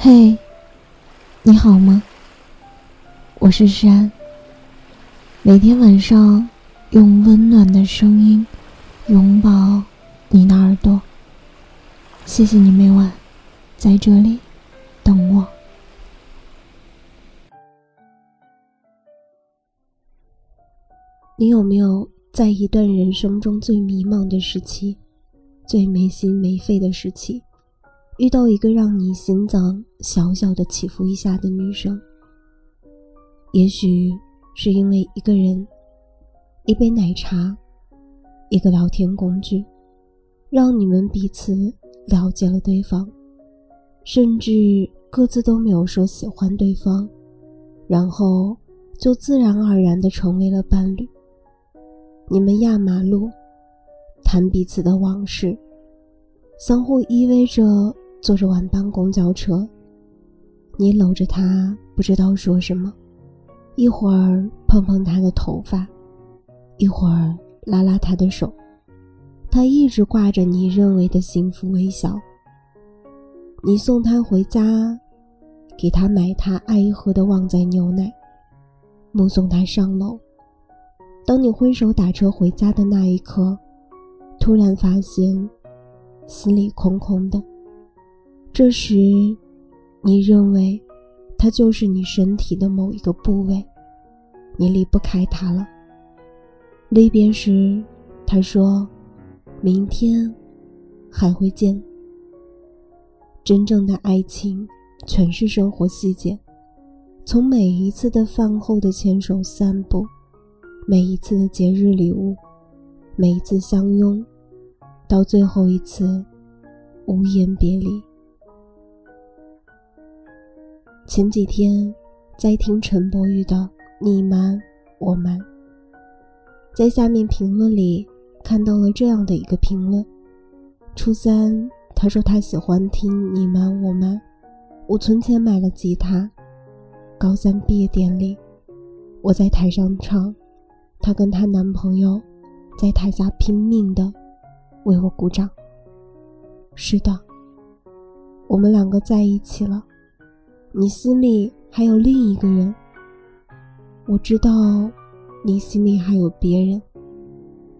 嘿，你好吗？我是山。每天晚上用温暖的声音拥抱你的耳朵。谢谢你每晚在这里等我。你有没有在一段人生中最迷茫的时期，最没心没肺的时期？遇到一个让你心脏小小的起伏一下的女生，也许是因为一个人、一杯奶茶、一个聊天工具，让你们彼此了解了对方，甚至各自都没有说喜欢对方，然后就自然而然的成为了伴侣。你们压马路，谈彼此的往事，相互依偎着。坐着晚班公交车，你搂着他，不知道说什么，一会儿碰碰他的头发，一会儿拉拉他的手，他一直挂着你认为的幸福微笑。你送他回家，给他买他爱喝的旺仔牛奶，目送他上楼。当你挥手打车回家的那一刻，突然发现心里空空的。这时，你认为，它就是你身体的某一个部位，你离不开它了。离别时，他说：“明天还会见。”真正的爱情，全是生活细节，从每一次的饭后的牵手散步，每一次的节日礼物，每一次相拥，到最后一次无言别离。前几天在听陈柏宇的《你瞒我瞒》，在下面评论里看到了这样的一个评论：初三，他说他喜欢听《你瞒我瞒》，我存钱买了吉他。高三毕业典礼，我在台上唱，她跟她男朋友在台下拼命的为我鼓掌。是的，我们两个在一起了。你心里还有另一个人，我知道，你心里还有别人，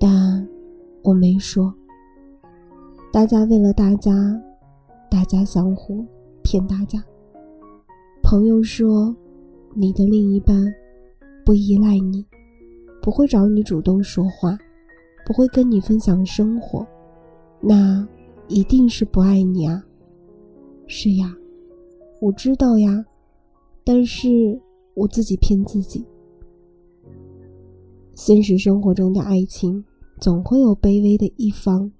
但我没说。大家为了大家，大家相互骗大家。朋友说，你的另一半不依赖你，不会找你主动说话，不会跟你分享生活，那一定是不爱你啊。是呀。我知道呀，但是我自己骗自己。现实生活中的爱情，总会有卑微的一方，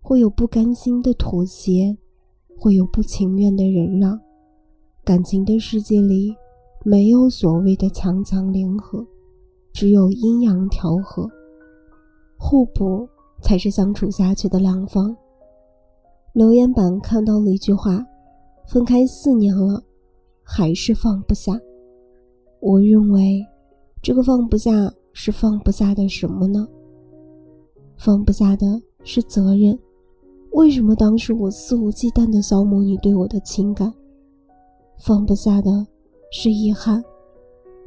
会有不甘心的妥协，会有不情愿的忍让。感情的世界里，没有所谓的强强联合，只有阴阳调和，互补才是相处下去的良方。留言板看到了一句话。分开四年了，还是放不下。我认为，这个放不下是放不下的什么呢？放不下的是责任。为什么当时我肆无忌惮地消磨你对我的情感？放不下的是遗憾。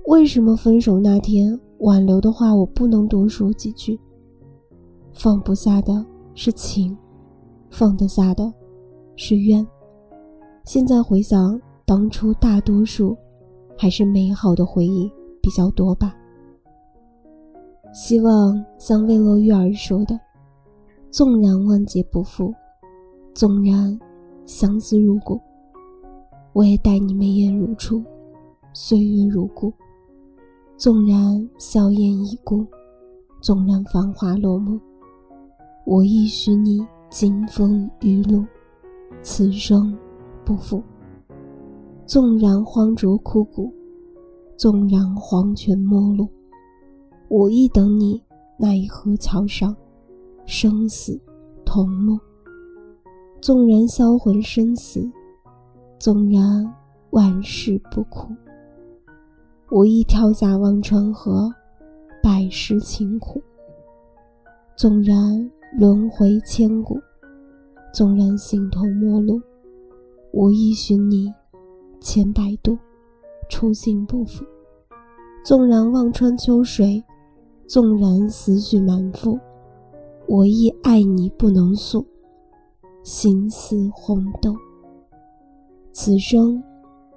为什么分手那天挽留的话我不能多说几句？放不下的是情，放得下的是怨。现在回想当初，大多数还是美好的回忆比较多吧。希望像魏洛玉儿说的：“纵然万劫不复，纵然相思如故，我也待你眉眼如初，岁月如故。纵然笑颜已故，纵然繁华落幕，我亦许你金风玉露，此生。”不负。纵然荒竹枯骨，纵然黄泉陌路，我亦等你那一河桥上，生死同落。纵然销魂生死，纵然万事不苦，我亦跳下忘川河，百世情苦。纵然轮回千古，纵然形同陌路。我亦寻你，千百度，初心不腐。纵然望穿秋水，纵然思绪满腹，我亦爱你不能诉，心似红豆。此生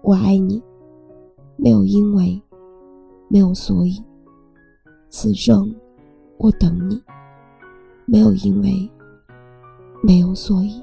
我爱你，没有因为，没有所以。此生我等你，没有因为，没有所以。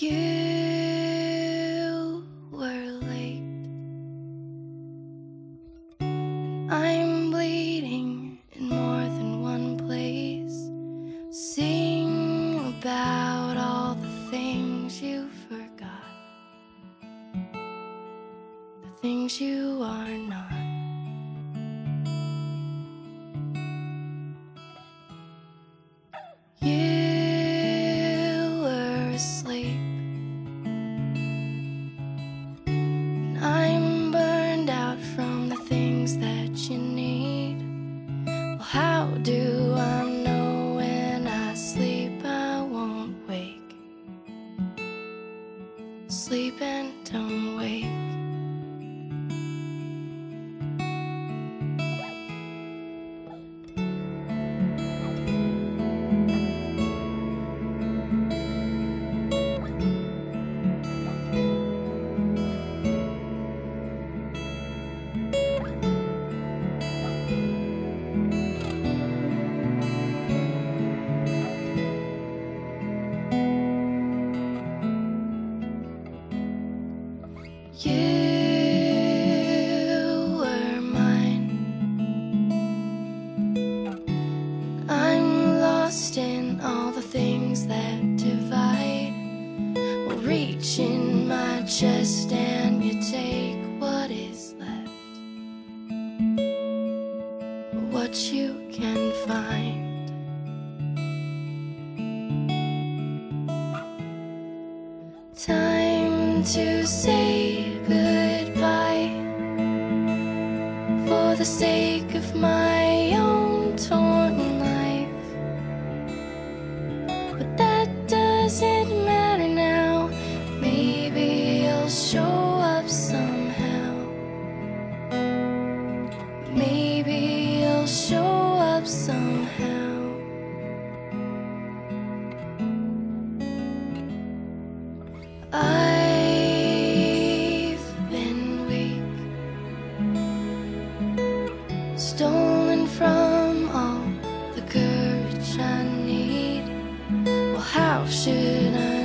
You were late. I'm bleeding in more than one place. Sing about all the things you forgot, the things you are not. Time to say goodbye. For the sake of my should I?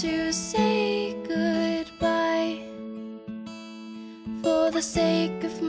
To say goodbye for the sake of